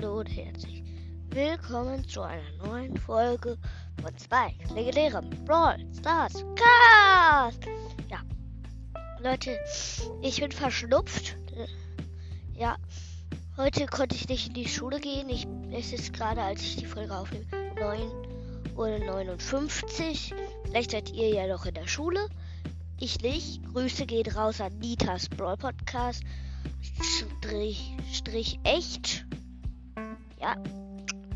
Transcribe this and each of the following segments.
Hallo und herzlich willkommen zu einer neuen Folge von zwei legendären Brawl Stars Cast. Ja, Leute, ich bin verschnupft. Ja, heute konnte ich nicht in die Schule gehen. Ich, es ist gerade, als ich die Folge aufnehme, 9 Uhr 59. Vielleicht seid ihr ja noch in der Schule. Ich nicht. Grüße gehen raus an Nitas Brawl Podcast. Strich, Strich echt.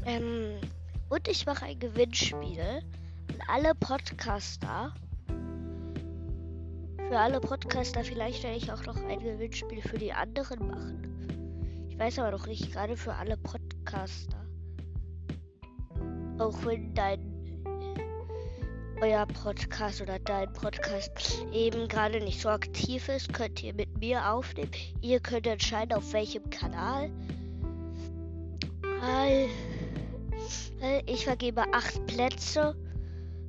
Ähm, und ich mache ein Gewinnspiel an alle Podcaster. Für alle Podcaster, vielleicht werde ich auch noch ein Gewinnspiel für die anderen machen. Ich weiß aber noch nicht, gerade für alle Podcaster. Auch wenn dein euer Podcast oder dein Podcast eben gerade nicht so aktiv ist, könnt ihr mit mir aufnehmen. Ihr könnt entscheiden, auf welchem Kanal. Ich vergebe acht Plätze.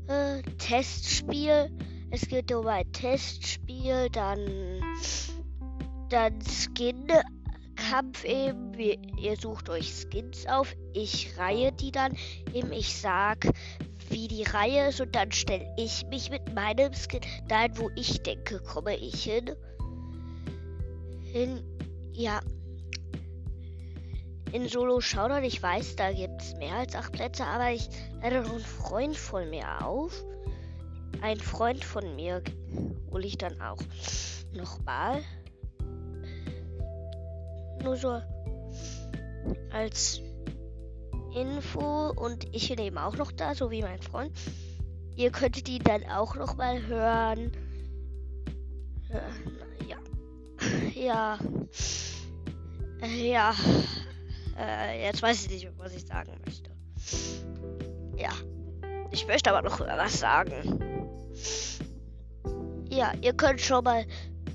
Äh, Testspiel. Es geht um ein Testspiel. Dann, dann Skin-Kampf eben. Ihr sucht euch Skins auf. Ich reihe die dann eben. Ich sag, wie die Reihe ist und dann stelle ich mich mit meinem Skin dahin, wo ich denke, komme ich hin. Hin, ja. In Solo Showdown, ich weiß, da gibt es mehr als acht Plätze, aber ich leider noch einen Freund von mir auf. Ein Freund von mir hole ich dann auch nochmal. Nur so als Info und ich bin eben auch noch da, so wie mein Freund. Ihr könntet ihn dann auch noch mal hören. Ja. Ja. Äh, ja. Äh, jetzt weiß ich nicht, was ich sagen möchte. Ja. Ich möchte aber noch was sagen. Ja, ihr könnt schon mal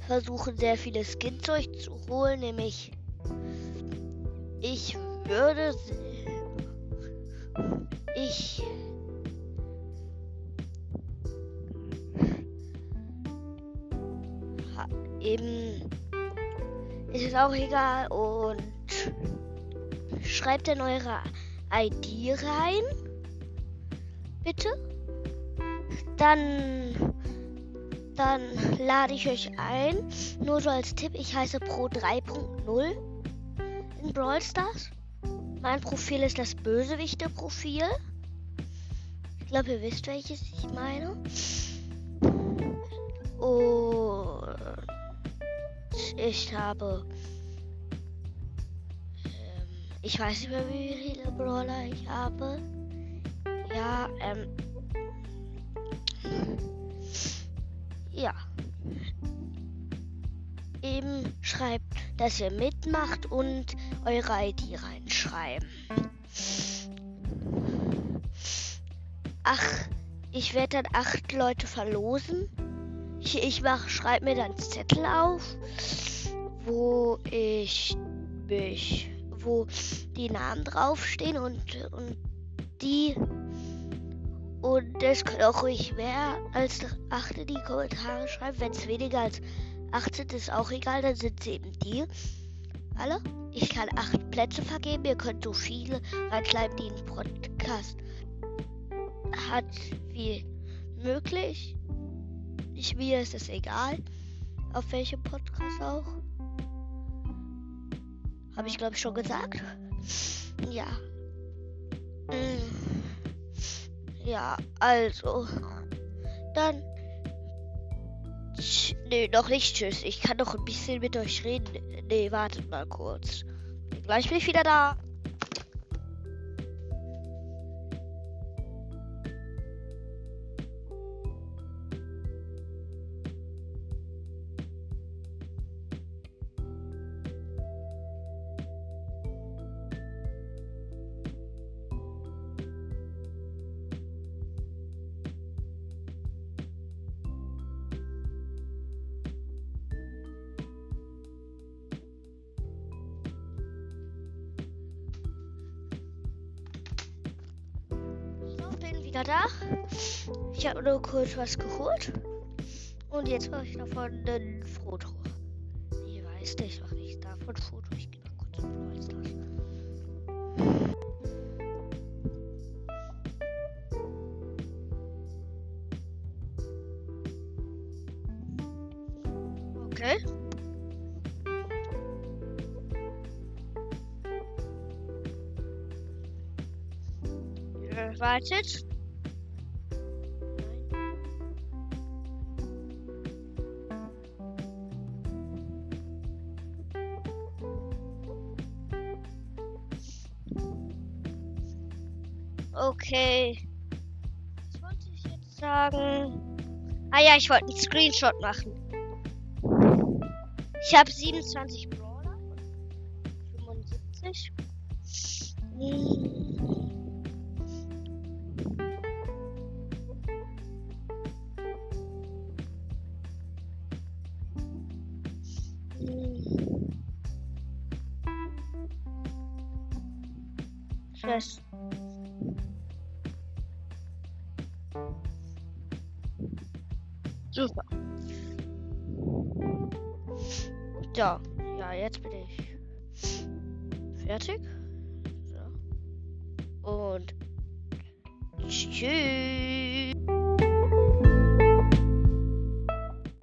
versuchen, sehr viele Skins euch zu holen, nämlich ich würde ich eben ist es auch egal und schreibt in eure ID rein. Bitte. Dann dann lade ich euch ein. Nur so als Tipp, ich heiße Pro 3.0 in Brawl Stars. Mein Profil ist das Bösewichte-Profil. Ich glaube, ihr wisst, welches ich meine. Und ich habe. Ich weiß nicht mehr, wie viele Brawler ich habe. Ja, ähm. Ja. Eben schreibt, dass ihr mitmacht und eure ID reinschreiben. Ach, ich werde dann acht Leute verlosen. Ich, ich mach, schreibe mir dann Zettel auf, wo ich mich, wo die Namen draufstehen und, und die und es kann auch ruhig mehr als acht in die Kommentare schreiben. Wenn es weniger als acht sind, ist auch egal, dann sind sie eben die alle. Ich kann acht Plätze vergeben. Ihr könnt so viele reinschreiben, die ein Podcast hat, wie möglich. Ich, mir ist es egal, auf welchem Podcast auch. Habe ich, glaube ich, schon gesagt. Ja. Mm. Ja, also. Dann Nee, noch nicht. Tschüss. Ich kann noch ein bisschen mit euch reden. Nee, wartet mal kurz. Gleich bin ich wieder da. bin wieder da. Ich habe nur kurz was geholt. Und jetzt mache ich davon ein Foto. Ich weiß ich mache nicht davon ein Foto. Ich gehe noch kurz auf Brawl Stars. Okay. Wartet. Okay. Was wollte ich jetzt sagen? Ah ja, ich wollte einen Screenshot machen. Ich habe 27 Brawler. 75. Hm. Stress. Super. So, ja, jetzt bin ich fertig. So. Und tschüss.